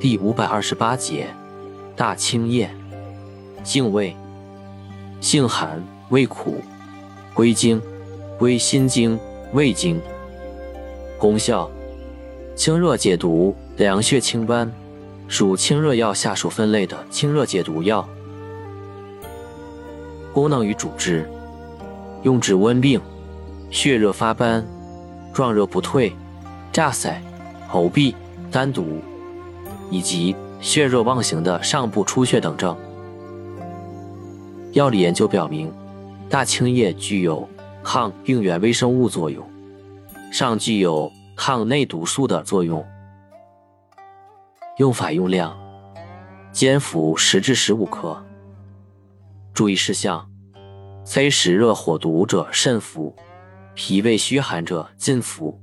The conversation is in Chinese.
第五百二十八节，大青叶，性味，性寒，味苦，归经，归心经、胃经。功效，清热解毒，凉血清斑，属清热药下属分类的清热解毒药。功能与主治，用治温病、血热发斑、壮热不退、炸腮、喉痹、丹毒。以及血热妄行的上部出血等症。药理研究表明，大青叶具有抗病原微生物作用，尚具有抗内毒素的作用。用法用量：煎服十至十五克。注意事项：非实热火毒者慎服，脾胃虚寒者禁服。